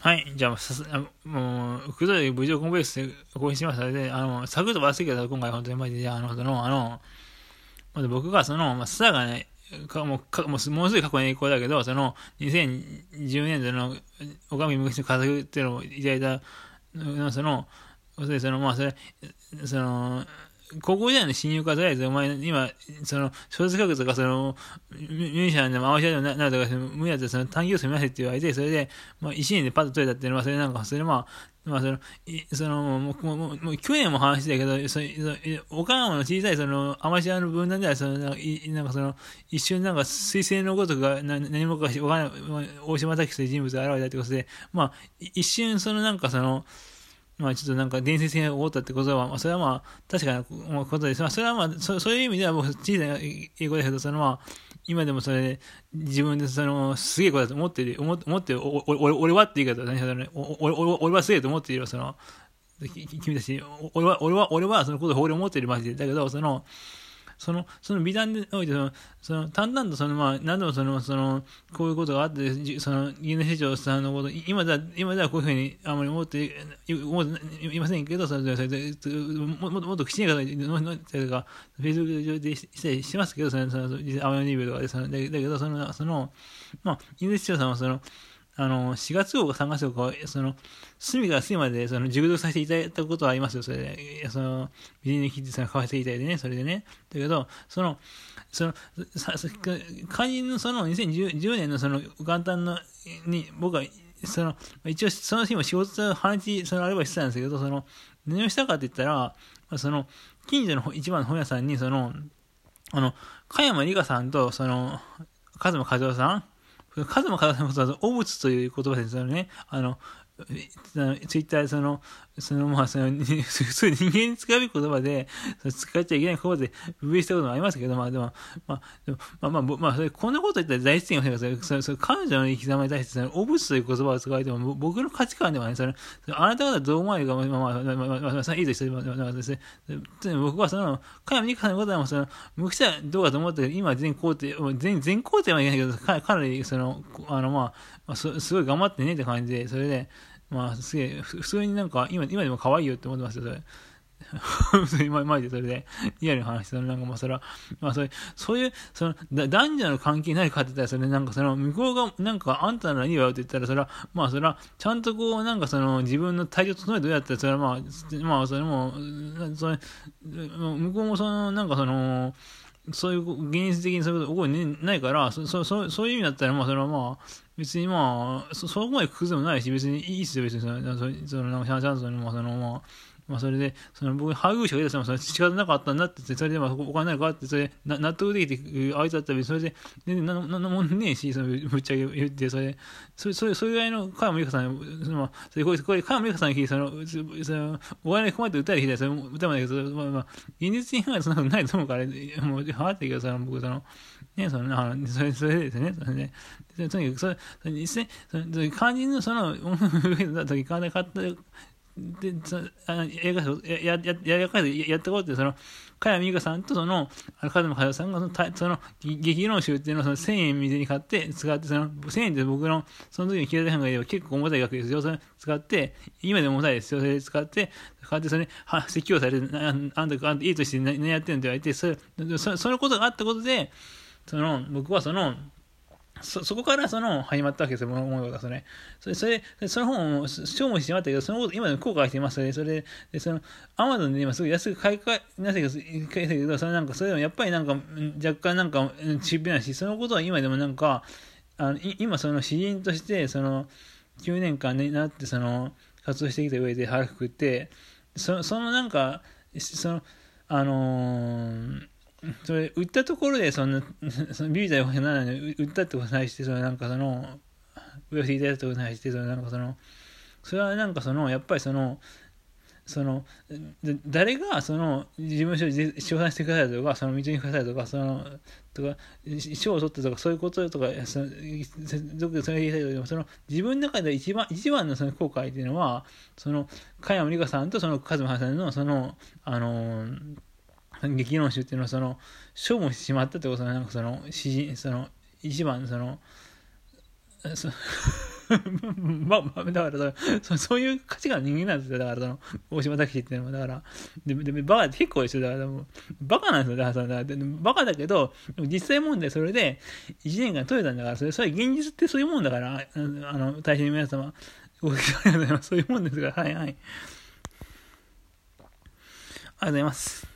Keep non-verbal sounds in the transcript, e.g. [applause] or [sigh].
はい。じゃあ、さす、あもう、くどい無事をコンベースで更新しましたので、あの、サクッと忘れけど、今回本当にマジで、あの、その、あの、まず僕がその、まあ、スターがね、かもう、かもう、ものすごい過去の栄光だけど、その、2010年度の、おかみ昔の家族っていうのをいただいた、その、その、まあ、それ、その、高校時代の親友かとりあえず、お前、今、その、小説書くとか、その、ミュージシャンでも、合わせでもなるとか、無理だったら、その、短期を済みませって言われて、それで、まあ、一年でパッと取れたっていうのは、それなんか、それまあ、まあ、その、その、もう、もう、もう去年も話だけど、その、岡山の小さい、その、アマチュアの分断では、その、なんかその、一瞬なんか、彗星のごとくが、な何もかわからない、大島滝という人物が現れたってことで、まあ、一瞬、その、なんかその、まあちょっとなんか伝説性が起こったってことは、まあそれはまあ確かなことです。まあそれはまあそそういう意味では僕小さな英語だけど、そのまあ今でもそれ自分でそのすげえことだと思ってる、思、思っておお俺はって言い方何しろね、俺俺はすげえと思ってるよ、その、君たち、俺は、俺は、俺はそのことを俺思ってるマジで。だけど、その、その、その美談において、その、その、淡々とその、まあ、何度もその、その、こういうことがあって、その、家の市長さんのこと、今だ、今ではこういうふうにあまり思って、思っていませんけど、それで、もっともっときちんと、というか、フェイスブック上でしたりしますけど、その、その、青山ニベルとかで、その、だけど、その、その、まあ、家の市長さんはその、あの、4月号か3月号か、その、隅から隅まで、その、熟読させていただいたことはありますよ、それで。その、美人に切ってその、買わせていただいてね、それでね。だけど、その、その、さ、肝心のその、2010年のその、元旦の、に、僕は、その、一応、その日も仕事と話、その、あればしてたんですけど、その、何をしたかって言ったら、その、近所の一番の本屋さんに、その、あの、加山里香さんと、その、和馬和夫さん数も数もことは、汚物という言葉ですよね。あの、ツイッターその、その、まあ、その、[laughs] 普通人間に使う言葉で、使っちゃいけない言葉で、分したこともありますけど、まあ、でも、まあ、でもまあ、まあ、まあ、それこんなこと言ったら大失言をせが、それ、それ、彼女の生き様に対して、その、汚物という言葉を使われても、僕の価値観ではね、その、あなた方どう思われるか、まあ、まあ、まあ、まあ、まあ、まあ、いいとして、まあ、まあ、ですね。僕はその、加山美香さんのことは、その、昔はどうかと思ったけど、今全肯定、全、全肯定はいけないけど、かかなり、その、あの、まあ、まあ、すごい頑張ってねって感じで、それで、まあ、すげえ、普通になんか、今、今でも可愛いよって思ってますよ、それ。普通に前でそれで、リアルな話、そのなんかまあそれは、まあそれ、そういう、その、男女の関係ないかって言ったら、それなんかその、向こうが、なんかあんたならいいわよって言ったら、それは、まあそれは、ちゃんとこう、なんかその、自分の体調整えてどうやったら、それはまあ、まあそれも、それ、向こうもその、なんかその、そういう、現実的にそういうこと起こりないから、そ、そ、そそういう意味だったら、まあそれはまあ、別にまあ、そ、そこまで苦でもないし、別にいいっすよ、別にその、[laughs] その、なんか、シャンスにも、その、まあ、まあ、それで、その僕、配偶者が出たら、その仕方なかったんだって、それで、まあ、お金ないかって、それ、な納得できて、相手だったら、それで、全然、なんのもんねえし、その、ぶっちゃけ言って、それ、それ、それ、それぐらいの、加山由香さん、その、それ、これ、これ、加山由香さんに聞いて、その、その、お金困って歌える日だそれ、歌までけど、まあ、まあ、現実に考えそんなことないと思うから、もう、はってけど、その、僕、その、ね、その、あの、それ、それですね、それで、とにかく、それ、それ、実際、その、肝心の、その、だ時、金買った、で、そあの映画や、や、や、や、や、ったことって、その、加山美香さんとその、風間佳代さんがその、その、激論集っていうのをその1000円水に買って使って、その、1000円って僕の、その時に経済販売では結構重たい額ですよ。それ使って、今でも重たいですよ。それ使って、買って、それ、は、説教されて、あんた、あんた、いいとして何やってんのって言われて、それ、そそのことがあったことで、その、僕はその、そ、そこからその、始まったわけですよ、物事が、それ。それ、それ、その本を消耗してしまったけど、そのこと、今でも後悔してますね。それで、その、アマゾンで今すごい安く買い替え、なぜか、買いけど、それなんか、それでもやっぱりなんか、若干なんか、ちっぺなし、そのことは今でもなんか、あの、今その詩人として、その、9年間になって、その、活動してきた上で腹くくって、そそのなんか、その、あのーそれ、売ったところで、その、そのビビたわけなのに、売ったってことに対して、その、なんかその、売らせていただいたことに対して、その、なんかその、それはなんかその、やっぱりその、その、誰がその事務所に賞賛してくださいとか、その道にくださいとか、その、とか、賞を取ったとか、そういうこととか、その、それ言いたい、その、自分の中で一番、一番のその後悔っていうのは、その、加山里香さんとその、和馬さんの、その、あのー、[laughs] 激論集っていうのはその消耗してしまったってことはなんかその詩人その一番そのそ [laughs] ま、ま、だからそ、そういう価値観の人間なんですよ。だから、その、大島拓司っていうのは、だから、で、で、バカって結構一緒だから、バカなんですよ。だから、その、バカだけど、実際問題それで、1年間取れたんだから、それ、それ現実ってそういうもんだから、あの、大変の皆様、ごきげんそういうもんですから、はいはい。ありがとうございます。